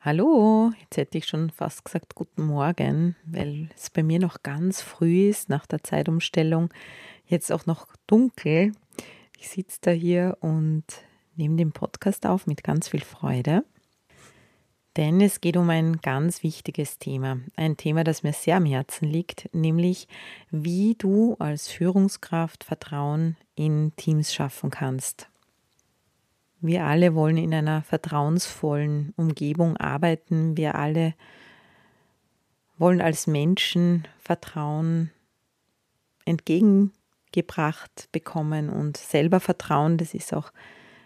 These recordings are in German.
Hallo, jetzt hätte ich schon fast gesagt guten Morgen, weil es bei mir noch ganz früh ist nach der Zeitumstellung, jetzt auch noch dunkel. Ich sitze da hier und nehme den Podcast auf mit ganz viel Freude, denn es geht um ein ganz wichtiges Thema, ein Thema, das mir sehr am Herzen liegt, nämlich wie du als Führungskraft Vertrauen in Teams schaffen kannst. Wir alle wollen in einer vertrauensvollen Umgebung arbeiten. Wir alle wollen als Menschen Vertrauen entgegengebracht bekommen und selber vertrauen. Das ist auch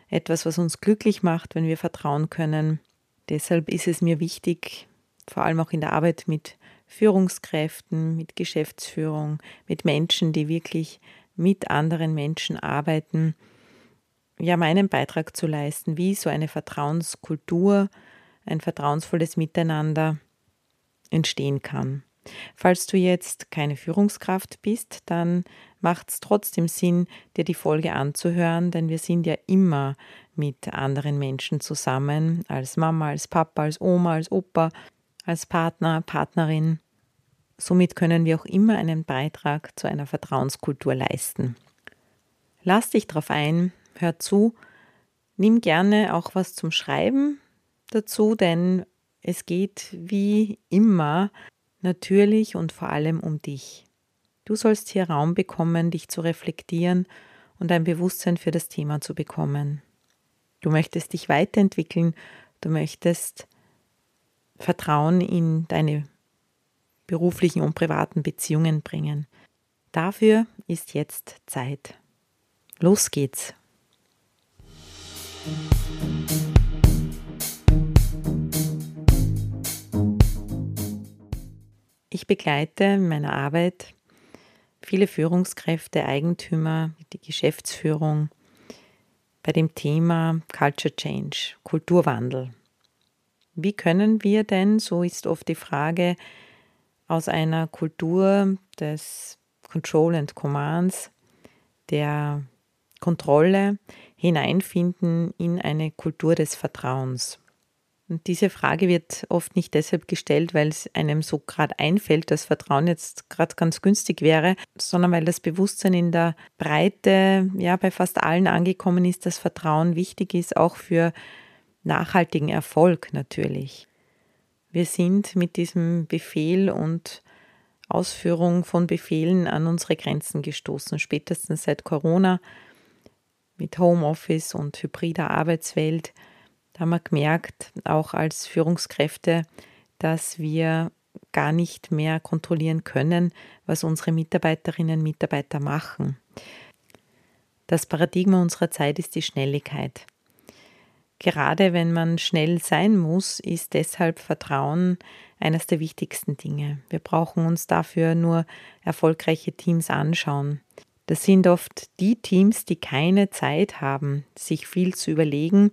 etwas, was uns glücklich macht, wenn wir vertrauen können. Deshalb ist es mir wichtig, vor allem auch in der Arbeit mit Führungskräften, mit Geschäftsführung, mit Menschen, die wirklich mit anderen Menschen arbeiten, ja meinen Beitrag zu leisten, wie so eine Vertrauenskultur, ein vertrauensvolles Miteinander entstehen kann. Falls du jetzt keine Führungskraft bist, dann macht es trotzdem Sinn, dir die Folge anzuhören, denn wir sind ja immer mit anderen Menschen zusammen, als Mama, als Papa, als Oma, als Opa, als Partner, Partnerin. Somit können wir auch immer einen Beitrag zu einer Vertrauenskultur leisten. Lass dich darauf ein, hör zu, nimm gerne auch was zum Schreiben dazu, denn es geht wie immer natürlich und vor allem um dich. Du sollst hier Raum bekommen, dich zu reflektieren und ein Bewusstsein für das Thema zu bekommen. Du möchtest dich weiterentwickeln, du möchtest Vertrauen in deine beruflichen und privaten Beziehungen bringen. Dafür ist jetzt Zeit. Los geht's. Ich begleite in meiner Arbeit viele Führungskräfte, Eigentümer, die Geschäftsführung bei dem Thema Culture Change, Kulturwandel. Wie können wir denn, so ist oft die Frage, aus einer Kultur des Control and Commands, der Kontrolle hineinfinden in eine Kultur des Vertrauens. Und diese Frage wird oft nicht deshalb gestellt, weil es einem so gerade einfällt, dass Vertrauen jetzt gerade ganz günstig wäre, sondern weil das Bewusstsein in der Breite ja bei fast allen angekommen ist, dass Vertrauen wichtig ist, auch für nachhaltigen Erfolg natürlich. Wir sind mit diesem Befehl und Ausführung von Befehlen an unsere Grenzen gestoßen, spätestens seit Corona mit Homeoffice und hybrider Arbeitswelt, da haben wir gemerkt, auch als Führungskräfte, dass wir gar nicht mehr kontrollieren können, was unsere Mitarbeiterinnen und Mitarbeiter machen. Das Paradigma unserer Zeit ist die Schnelligkeit. Gerade wenn man schnell sein muss, ist deshalb Vertrauen eines der wichtigsten Dinge. Wir brauchen uns dafür nur erfolgreiche Teams anschauen. Das sind oft die Teams, die keine Zeit haben, sich viel zu überlegen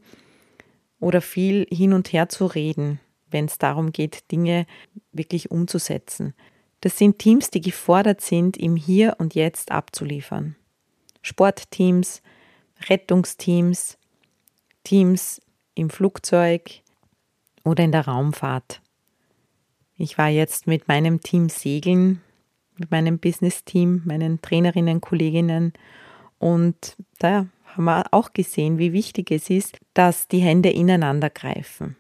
oder viel hin und her zu reden, wenn es darum geht, Dinge wirklich umzusetzen. Das sind Teams, die gefordert sind, im Hier und Jetzt abzuliefern. Sportteams, Rettungsteams, Teams im Flugzeug oder in der Raumfahrt. Ich war jetzt mit meinem Team segeln mit meinem Business-Team, meinen Trainerinnen, Kolleginnen. Und da haben wir auch gesehen, wie wichtig es ist, dass die Hände ineinander greifen.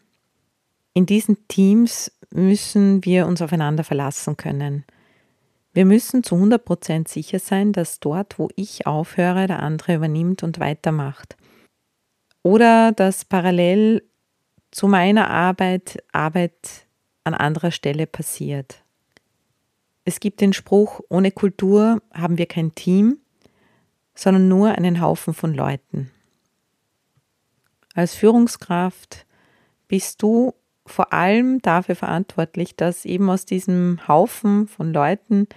In diesen Teams müssen wir uns aufeinander verlassen können. Wir müssen zu 100 Prozent sicher sein, dass dort, wo ich aufhöre, der andere übernimmt und weitermacht. Oder dass parallel zu meiner Arbeit Arbeit an anderer Stelle passiert. Es gibt den Spruch, ohne Kultur haben wir kein Team, sondern nur einen Haufen von Leuten. Als Führungskraft bist du vor allem dafür verantwortlich, dass eben aus diesem Haufen von Leuten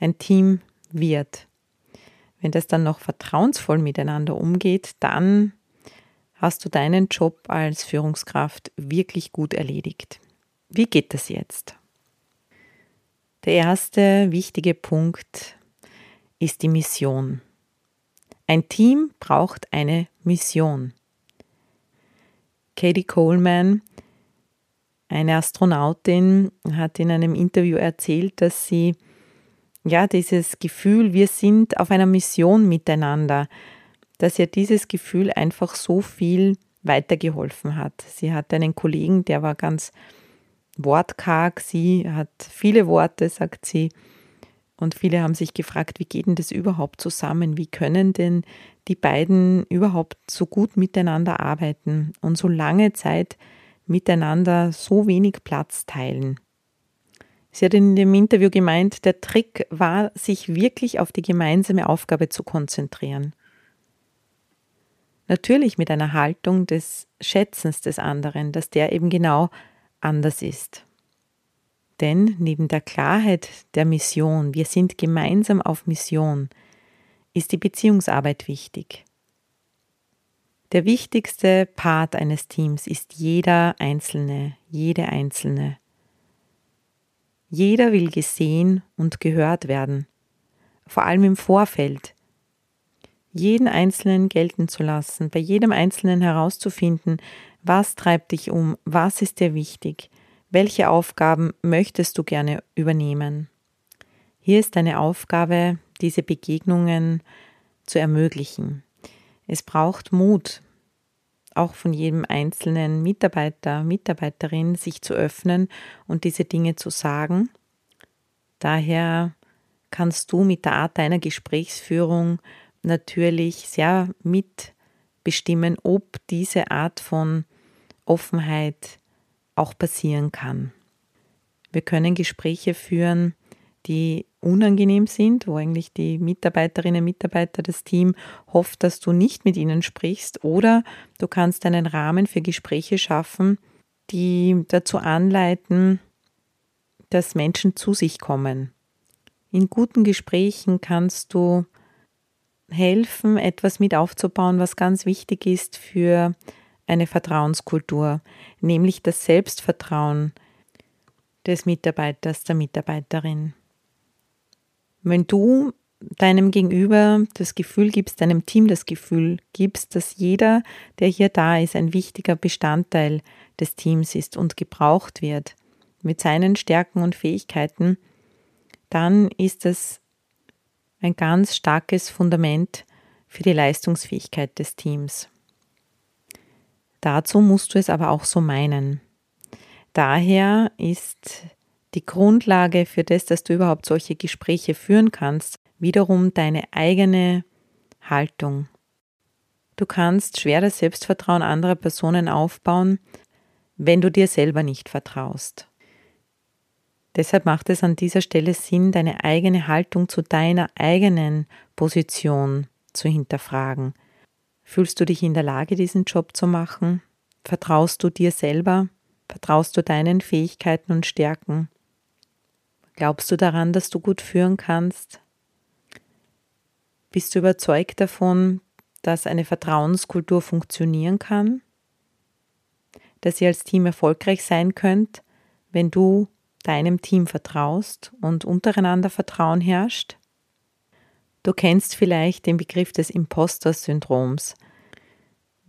ein Team wird. Wenn das dann noch vertrauensvoll miteinander umgeht, dann hast du deinen Job als Führungskraft wirklich gut erledigt. Wie geht das jetzt? Der erste wichtige Punkt ist die Mission. Ein Team braucht eine Mission. Katie Coleman, eine Astronautin, hat in einem Interview erzählt, dass sie ja dieses Gefühl, wir sind auf einer Mission miteinander, dass ihr dieses Gefühl einfach so viel weitergeholfen hat. Sie hatte einen Kollegen, der war ganz wortkarg, sie hat viele Worte, sagt sie. Und viele haben sich gefragt, wie geht denn das überhaupt zusammen? Wie können denn die beiden überhaupt so gut miteinander arbeiten und so lange Zeit miteinander so wenig Platz teilen? Sie hat in dem Interview gemeint, der Trick war, sich wirklich auf die gemeinsame Aufgabe zu konzentrieren. Natürlich mit einer Haltung des Schätzens des anderen, dass der eben genau anders ist. Denn neben der Klarheit der Mission, wir sind gemeinsam auf Mission, ist die Beziehungsarbeit wichtig. Der wichtigste Part eines Teams ist jeder Einzelne, jede Einzelne. Jeder will gesehen und gehört werden, vor allem im Vorfeld, jeden Einzelnen gelten zu lassen, bei jedem Einzelnen herauszufinden, was treibt dich um, was ist dir wichtig, welche Aufgaben möchtest du gerne übernehmen. Hier ist deine Aufgabe, diese Begegnungen zu ermöglichen. Es braucht Mut, auch von jedem einzelnen Mitarbeiter, Mitarbeiterin, sich zu öffnen und diese Dinge zu sagen. Daher kannst du mit der Art deiner Gesprächsführung natürlich sehr mitbestimmen, ob diese Art von Offenheit auch passieren kann. Wir können Gespräche führen, die unangenehm sind, wo eigentlich die Mitarbeiterinnen und Mitarbeiter, das Team hofft, dass du nicht mit ihnen sprichst, oder du kannst einen Rahmen für Gespräche schaffen, die dazu anleiten, dass Menschen zu sich kommen. In guten Gesprächen kannst du helfen, etwas mit aufzubauen, was ganz wichtig ist für eine Vertrauenskultur, nämlich das Selbstvertrauen des Mitarbeiters, der Mitarbeiterin. Wenn du deinem Gegenüber das Gefühl gibst, deinem Team das Gefühl gibst, dass jeder, der hier da ist, ein wichtiger Bestandteil des Teams ist und gebraucht wird mit seinen Stärken und Fähigkeiten, dann ist es ein ganz starkes Fundament für die Leistungsfähigkeit des Teams. Dazu musst du es aber auch so meinen. Daher ist die Grundlage für das, dass du überhaupt solche Gespräche führen kannst, wiederum deine eigene Haltung. Du kannst schwer das Selbstvertrauen anderer Personen aufbauen, wenn du dir selber nicht vertraust. Deshalb macht es an dieser Stelle Sinn, deine eigene Haltung zu deiner eigenen Position zu hinterfragen. Fühlst du dich in der Lage, diesen Job zu machen? Vertraust du dir selber? Vertraust du deinen Fähigkeiten und Stärken? Glaubst du daran, dass du gut führen kannst? Bist du überzeugt davon, dass eine Vertrauenskultur funktionieren kann? Dass ihr als Team erfolgreich sein könnt, wenn du deinem Team vertraust und untereinander Vertrauen herrscht? Du kennst vielleicht den Begriff des Imposter-Syndroms.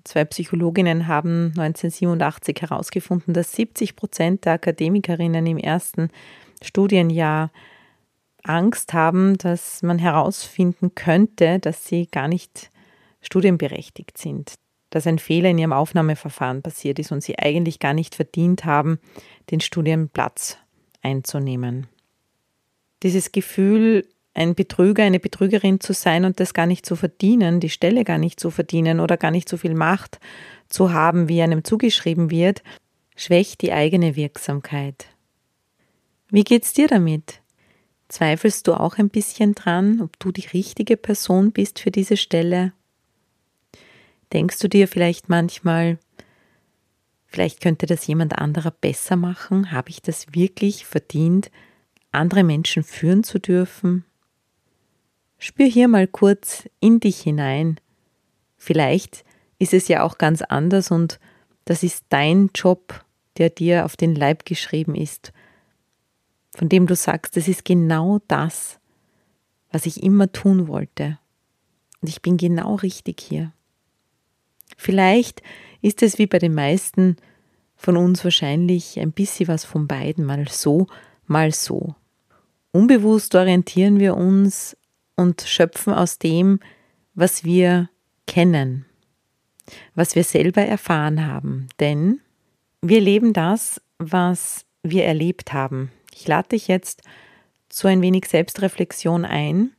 Zwei Psychologinnen haben 1987 herausgefunden, dass 70 Prozent der Akademikerinnen im ersten Studienjahr Angst haben, dass man herausfinden könnte, dass sie gar nicht studienberechtigt sind, dass ein Fehler in ihrem Aufnahmeverfahren passiert ist und sie eigentlich gar nicht verdient haben, den Studienplatz einzunehmen. Dieses Gefühl, ein Betrüger, eine Betrügerin zu sein und das gar nicht zu verdienen, die Stelle gar nicht zu verdienen oder gar nicht so viel Macht zu haben, wie einem zugeschrieben wird, schwächt die eigene Wirksamkeit. Wie geht's dir damit? Zweifelst du auch ein bisschen dran, ob du die richtige Person bist für diese Stelle? Denkst du dir vielleicht manchmal, Vielleicht könnte das jemand anderer besser machen. Habe ich das wirklich verdient, andere Menschen führen zu dürfen? Spür hier mal kurz in dich hinein. Vielleicht ist es ja auch ganz anders und das ist dein Job, der dir auf den Leib geschrieben ist, von dem du sagst, das ist genau das, was ich immer tun wollte. Und ich bin genau richtig hier. Vielleicht ist es wie bei den meisten von uns wahrscheinlich ein bisschen was von beiden, mal so, mal so. Unbewusst orientieren wir uns und schöpfen aus dem, was wir kennen, was wir selber erfahren haben. Denn wir leben das, was wir erlebt haben. Ich lade dich jetzt zu ein wenig Selbstreflexion ein.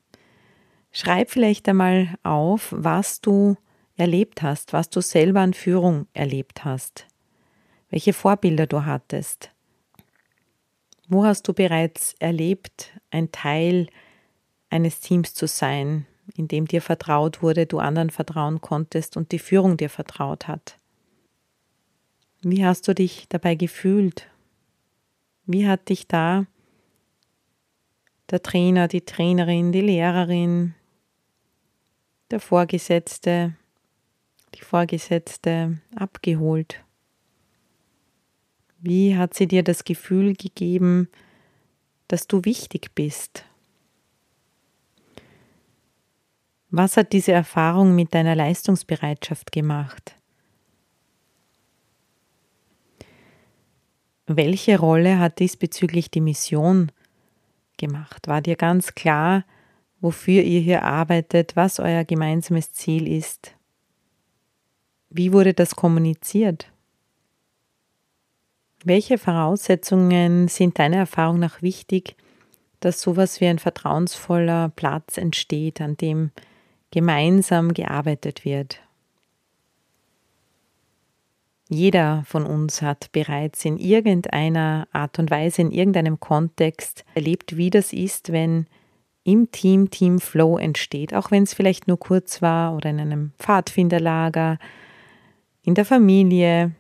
Schreib vielleicht einmal auf, was du erlebt hast, was du selber an Führung erlebt hast, welche Vorbilder du hattest. Wo hast du bereits erlebt, ein Teil eines Teams zu sein, in dem dir vertraut wurde, du anderen vertrauen konntest und die Führung dir vertraut hat? Wie hast du dich dabei gefühlt? Wie hat dich da der Trainer, die Trainerin, die Lehrerin, der Vorgesetzte, die Vorgesetzte abgeholt? Wie hat sie dir das Gefühl gegeben, dass du wichtig bist? Was hat diese Erfahrung mit deiner Leistungsbereitschaft gemacht? Welche Rolle hat diesbezüglich die Mission gemacht? War dir ganz klar, wofür ihr hier arbeitet, was euer gemeinsames Ziel ist? Wie wurde das kommuniziert? Welche Voraussetzungen sind deiner Erfahrung nach wichtig, dass sowas wie ein vertrauensvoller Platz entsteht, an dem gemeinsam gearbeitet wird? Jeder von uns hat bereits in irgendeiner Art und Weise, in irgendeinem Kontext erlebt, wie das ist, wenn im Team Team Flow entsteht, auch wenn es vielleicht nur kurz war oder in einem Pfadfinderlager, in der Familie,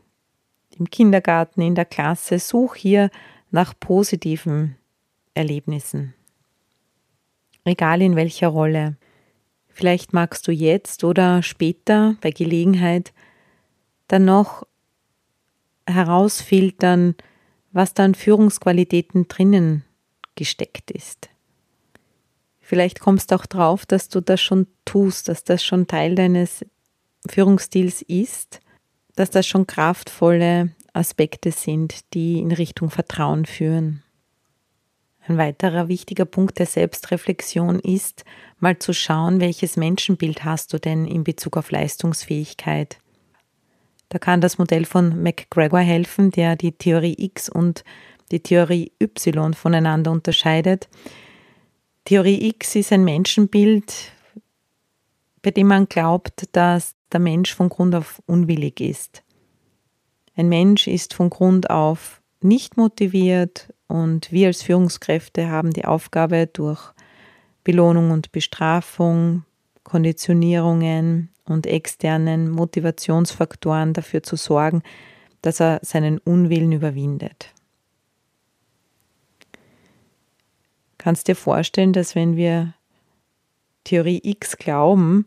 im Kindergarten, in der Klasse, such hier nach positiven Erlebnissen. Egal in welcher Rolle. Vielleicht magst du jetzt oder später bei Gelegenheit dann noch herausfiltern, was da an Führungsqualitäten drinnen gesteckt ist. Vielleicht kommst du auch drauf, dass du das schon tust, dass das schon Teil deines Führungsstils ist dass das schon kraftvolle Aspekte sind, die in Richtung Vertrauen führen. Ein weiterer wichtiger Punkt der Selbstreflexion ist, mal zu schauen, welches Menschenbild hast du denn in Bezug auf Leistungsfähigkeit. Da kann das Modell von McGregor helfen, der die Theorie X und die Theorie Y voneinander unterscheidet. Theorie X ist ein Menschenbild, bei dem man glaubt, dass der Mensch von Grund auf unwillig ist. Ein Mensch ist von Grund auf nicht motiviert und wir als Führungskräfte haben die Aufgabe, durch Belohnung und Bestrafung, Konditionierungen und externen Motivationsfaktoren dafür zu sorgen, dass er seinen Unwillen überwindet. Kannst dir vorstellen, dass wenn wir Theorie X glauben,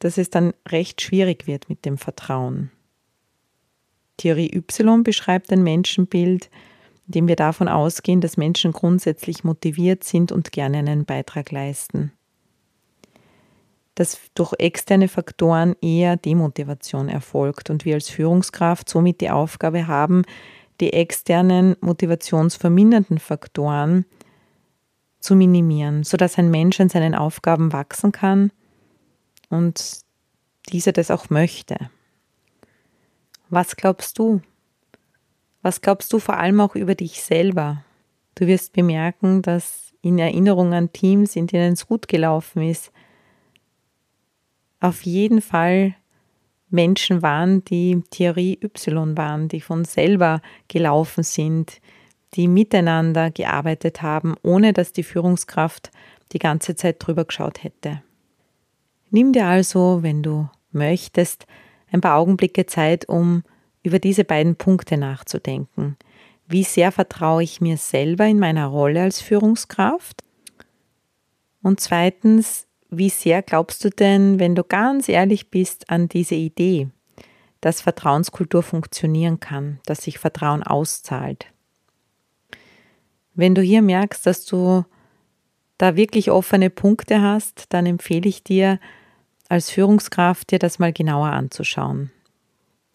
dass es dann recht schwierig wird mit dem Vertrauen. Theorie Y beschreibt ein Menschenbild, in dem wir davon ausgehen, dass Menschen grundsätzlich motiviert sind und gerne einen Beitrag leisten. Dass durch externe Faktoren eher Demotivation erfolgt und wir als Führungskraft somit die Aufgabe haben, die externen motivationsvermindernden Faktoren zu minimieren, sodass ein Mensch an seinen Aufgaben wachsen kann und dieser das auch möchte. Was glaubst du? Was glaubst du vor allem auch über dich selber? Du wirst bemerken, dass in Erinnerung an Teams, in denen es gut gelaufen ist, auf jeden Fall Menschen waren, die Theorie Y waren, die von selber gelaufen sind, die miteinander gearbeitet haben, ohne dass die Führungskraft die ganze Zeit drüber geschaut hätte. Nimm dir also, wenn du möchtest, ein paar Augenblicke Zeit, um über diese beiden Punkte nachzudenken. Wie sehr vertraue ich mir selber in meiner Rolle als Führungskraft? Und zweitens, wie sehr glaubst du denn, wenn du ganz ehrlich bist, an diese Idee, dass Vertrauenskultur funktionieren kann, dass sich Vertrauen auszahlt? Wenn du hier merkst, dass du da wirklich offene Punkte hast, dann empfehle ich dir als Führungskraft dir das mal genauer anzuschauen.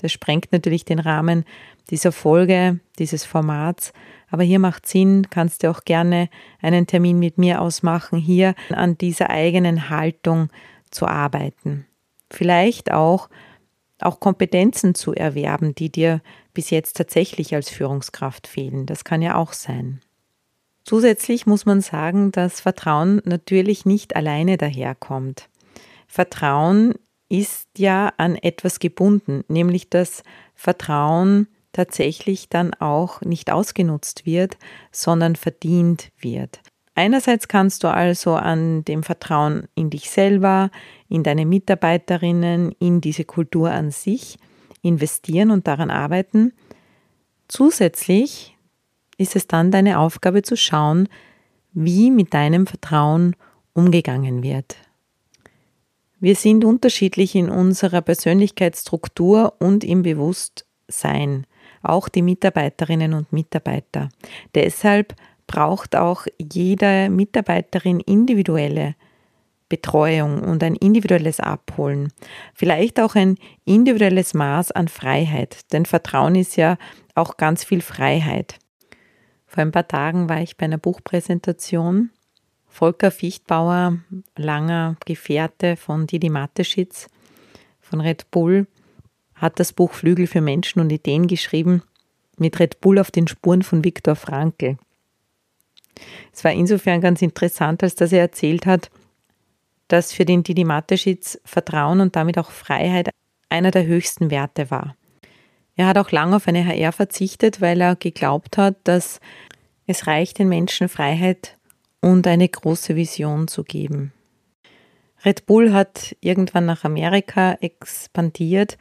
Das sprengt natürlich den Rahmen dieser Folge, dieses Formats, aber hier macht Sinn, kannst du auch gerne einen Termin mit mir ausmachen, hier an dieser eigenen Haltung zu arbeiten. Vielleicht auch auch Kompetenzen zu erwerben, die dir bis jetzt tatsächlich als Führungskraft fehlen. Das kann ja auch sein. Zusätzlich muss man sagen, dass Vertrauen natürlich nicht alleine daherkommt. Vertrauen ist ja an etwas gebunden, nämlich dass Vertrauen tatsächlich dann auch nicht ausgenutzt wird, sondern verdient wird. Einerseits kannst du also an dem Vertrauen in dich selber, in deine Mitarbeiterinnen, in diese Kultur an sich investieren und daran arbeiten. Zusätzlich ist es dann deine Aufgabe zu schauen, wie mit deinem Vertrauen umgegangen wird. Wir sind unterschiedlich in unserer Persönlichkeitsstruktur und im Bewusstsein, auch die Mitarbeiterinnen und Mitarbeiter. Deshalb braucht auch jede Mitarbeiterin individuelle Betreuung und ein individuelles Abholen. Vielleicht auch ein individuelles Maß an Freiheit, denn Vertrauen ist ja auch ganz viel Freiheit. Vor ein paar Tagen war ich bei einer Buchpräsentation. Volker Fichtbauer, langer Gefährte von Didi Mateschitz von Red Bull, hat das Buch Flügel für Menschen und Ideen geschrieben, mit Red Bull auf den Spuren von Viktor Frankl. Es war insofern ganz interessant, als dass er erzählt hat, dass für den Didi Mateschitz Vertrauen und damit auch Freiheit einer der höchsten Werte war. Er hat auch lange auf eine HR verzichtet, weil er geglaubt hat, dass es reicht, den Menschen Freiheit und eine große Vision zu geben. Red Bull hat irgendwann nach Amerika expandiert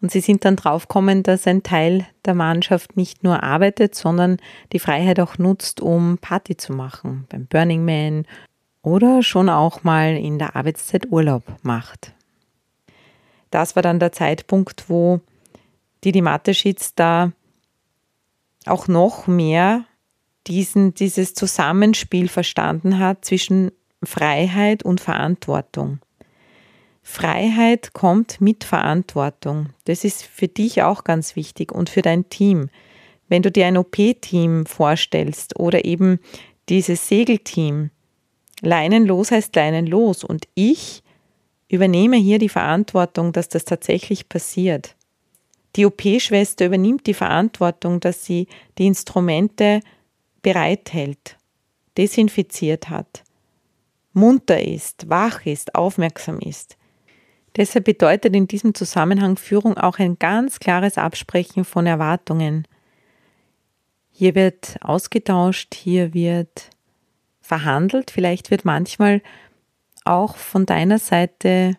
und sie sind dann draufgekommen, dass ein Teil der Mannschaft nicht nur arbeitet, sondern die Freiheit auch nutzt, um Party zu machen, beim Burning Man oder schon auch mal in der Arbeitszeit Urlaub macht. Das war dann der Zeitpunkt, wo die Mateschitz da auch noch mehr diesen, dieses Zusammenspiel verstanden hat zwischen Freiheit und Verantwortung. Freiheit kommt mit Verantwortung. Das ist für dich auch ganz wichtig und für dein Team. Wenn du dir ein OP-Team vorstellst oder eben dieses Segelteam, leinenlos heißt leinenlos und ich übernehme hier die Verantwortung, dass das tatsächlich passiert. Die OP-Schwester übernimmt die Verantwortung, dass sie die Instrumente bereithält, desinfiziert hat, munter ist, wach ist, aufmerksam ist. Deshalb bedeutet in diesem Zusammenhang Führung auch ein ganz klares Absprechen von Erwartungen. Hier wird ausgetauscht, hier wird verhandelt, vielleicht wird manchmal auch von deiner Seite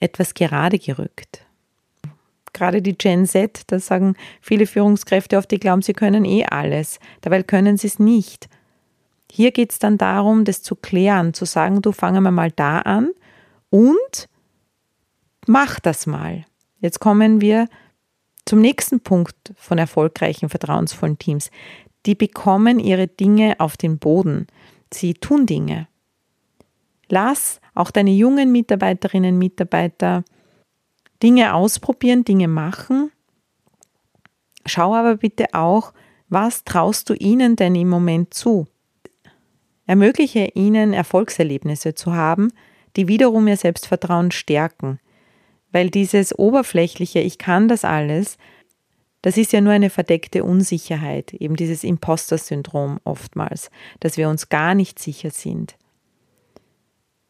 etwas gerade gerückt gerade die Gen Z, da sagen viele Führungskräfte oft, die glauben, sie können eh alles. Dabei können sie es nicht. Hier geht es dann darum, das zu klären, zu sagen, du fangen wir mal da an und mach das mal. Jetzt kommen wir zum nächsten Punkt von erfolgreichen, vertrauensvollen Teams. Die bekommen ihre Dinge auf den Boden. Sie tun Dinge. Lass auch deine jungen Mitarbeiterinnen und Mitarbeiter Dinge ausprobieren, Dinge machen. Schau aber bitte auch, was traust du ihnen denn im Moment zu? Ermögliche ihnen Erfolgserlebnisse zu haben, die wiederum ihr Selbstvertrauen stärken. Weil dieses oberflächliche Ich kann das alles, das ist ja nur eine verdeckte Unsicherheit, eben dieses Imposter-Syndrom oftmals, dass wir uns gar nicht sicher sind.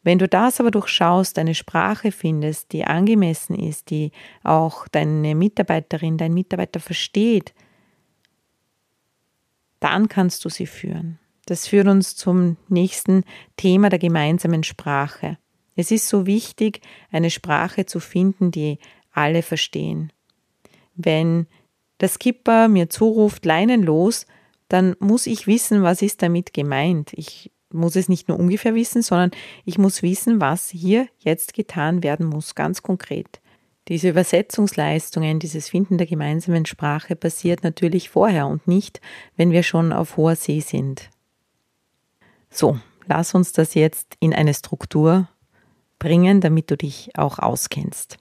Wenn du das aber durchschaust, eine Sprache findest, die angemessen ist, die auch deine Mitarbeiterin, dein Mitarbeiter versteht, dann kannst du sie führen. Das führt uns zum nächsten Thema der gemeinsamen Sprache. Es ist so wichtig, eine Sprache zu finden, die alle verstehen. Wenn der Skipper mir zuruft, Leinen los, dann muss ich wissen, was ist damit gemeint. Ich muss es nicht nur ungefähr wissen, sondern ich muss wissen, was hier jetzt getan werden muss, ganz konkret. Diese Übersetzungsleistungen, dieses Finden der gemeinsamen Sprache passiert natürlich vorher und nicht, wenn wir schon auf hoher See sind. So, lass uns das jetzt in eine Struktur bringen, damit du dich auch auskennst.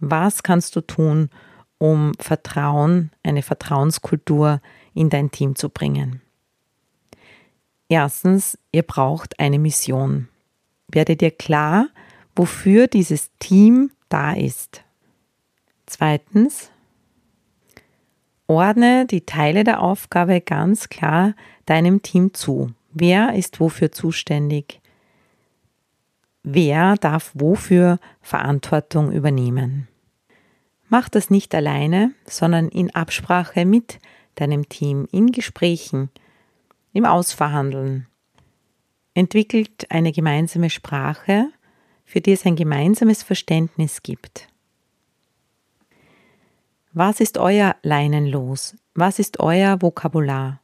Was kannst du tun, um Vertrauen, eine Vertrauenskultur in dein Team zu bringen? Erstens, ihr braucht eine Mission. Werde dir klar, wofür dieses Team da ist. Zweitens, ordne die Teile der Aufgabe ganz klar deinem Team zu. Wer ist wofür zuständig? Wer darf wofür Verantwortung übernehmen? Mach das nicht alleine, sondern in Absprache mit deinem Team, in Gesprächen, im Ausverhandeln. Entwickelt eine gemeinsame Sprache, für die es ein gemeinsames Verständnis gibt. Was ist euer Leinenlos? Was ist euer Vokabular?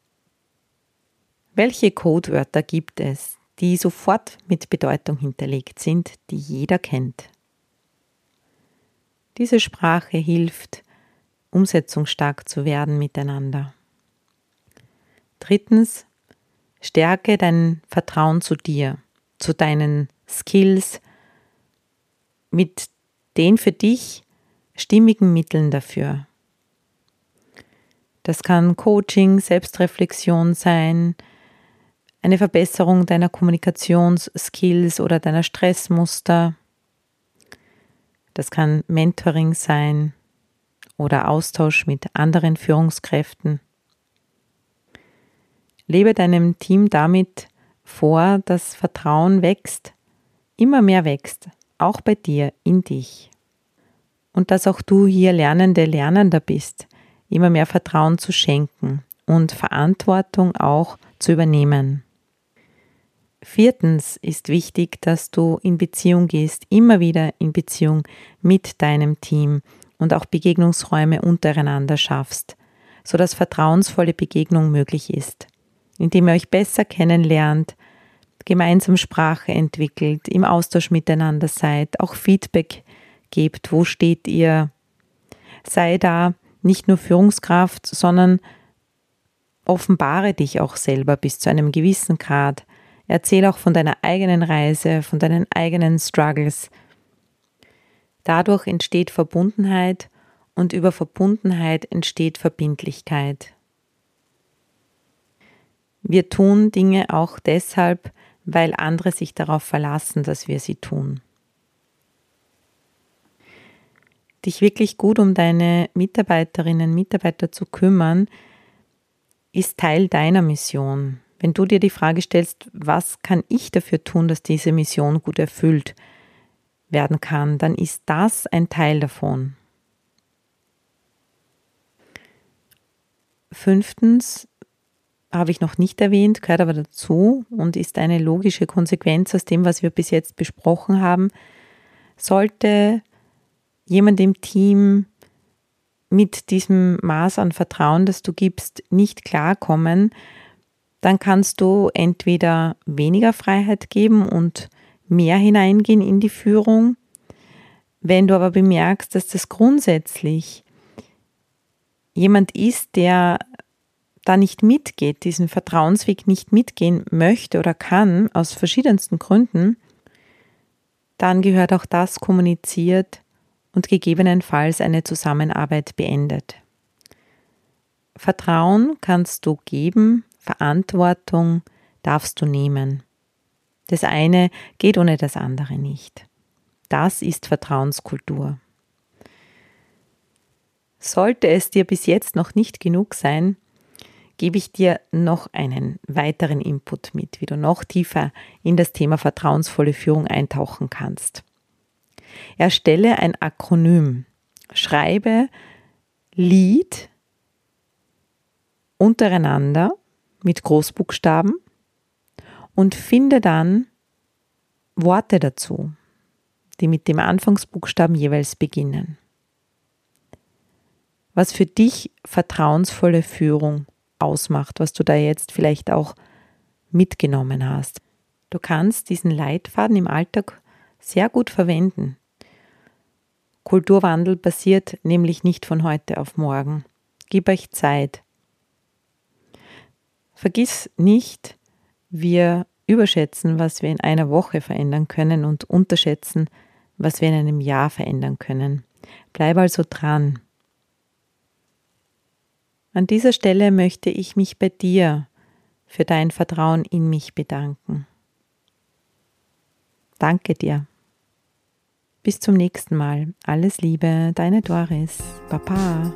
Welche Codewörter gibt es, die sofort mit Bedeutung hinterlegt sind, die jeder kennt? Diese Sprache hilft, umsetzungsstark zu werden miteinander. Drittens, stärke dein Vertrauen zu dir, zu deinen Skills, mit den für dich stimmigen Mitteln dafür. Das kann Coaching, Selbstreflexion sein, eine Verbesserung deiner Kommunikationsskills oder deiner Stressmuster. Das kann Mentoring sein oder Austausch mit anderen Führungskräften. Lebe deinem Team damit vor, dass Vertrauen wächst, immer mehr wächst, auch bei dir, in dich. Und dass auch du hier Lernende, Lernender bist, immer mehr Vertrauen zu schenken und Verantwortung auch zu übernehmen. Viertens ist wichtig, dass du in Beziehung gehst, immer wieder in Beziehung mit deinem Team und auch Begegnungsräume untereinander schaffst, sodass vertrauensvolle Begegnung möglich ist, indem ihr euch besser kennenlernt, gemeinsam Sprache entwickelt, im Austausch miteinander seid, auch Feedback gebt, wo steht ihr, sei da nicht nur Führungskraft, sondern offenbare dich auch selber bis zu einem gewissen Grad. Erzähl auch von deiner eigenen Reise, von deinen eigenen Struggles. Dadurch entsteht Verbundenheit und über Verbundenheit entsteht Verbindlichkeit. Wir tun Dinge auch deshalb, weil andere sich darauf verlassen, dass wir sie tun. Dich wirklich gut um deine Mitarbeiterinnen und Mitarbeiter zu kümmern, ist Teil deiner Mission. Wenn du dir die Frage stellst, was kann ich dafür tun, dass diese Mission gut erfüllt werden kann, dann ist das ein Teil davon. Fünftens, habe ich noch nicht erwähnt, gehört aber dazu und ist eine logische Konsequenz aus dem, was wir bis jetzt besprochen haben. Sollte jemand im Team mit diesem Maß an Vertrauen, das du gibst, nicht klarkommen, dann kannst du entweder weniger Freiheit geben und mehr hineingehen in die Führung. Wenn du aber bemerkst, dass das grundsätzlich jemand ist, der da nicht mitgeht, diesen Vertrauensweg nicht mitgehen möchte oder kann, aus verschiedensten Gründen, dann gehört auch das kommuniziert und gegebenenfalls eine Zusammenarbeit beendet. Vertrauen kannst du geben, Verantwortung darfst du nehmen. Das eine geht ohne das andere nicht. Das ist Vertrauenskultur. Sollte es dir bis jetzt noch nicht genug sein, gebe ich dir noch einen weiteren Input mit, wie du noch tiefer in das Thema vertrauensvolle Führung eintauchen kannst. Erstelle ein Akronym. Schreibe Lied untereinander mit Großbuchstaben und finde dann Worte dazu, die mit dem Anfangsbuchstaben jeweils beginnen. was für dich vertrauensvolle Führung ausmacht, was du da jetzt vielleicht auch mitgenommen hast. Du kannst diesen Leitfaden im Alltag sehr gut verwenden. Kulturwandel passiert nämlich nicht von heute auf morgen. Gib euch Zeit. Vergiss nicht, wir überschätzen, was wir in einer Woche verändern können und unterschätzen, was wir in einem Jahr verändern können. Bleib also dran. An dieser Stelle möchte ich mich bei dir für dein Vertrauen in mich bedanken. Danke dir. Bis zum nächsten Mal. Alles Liebe, deine Doris. Baba.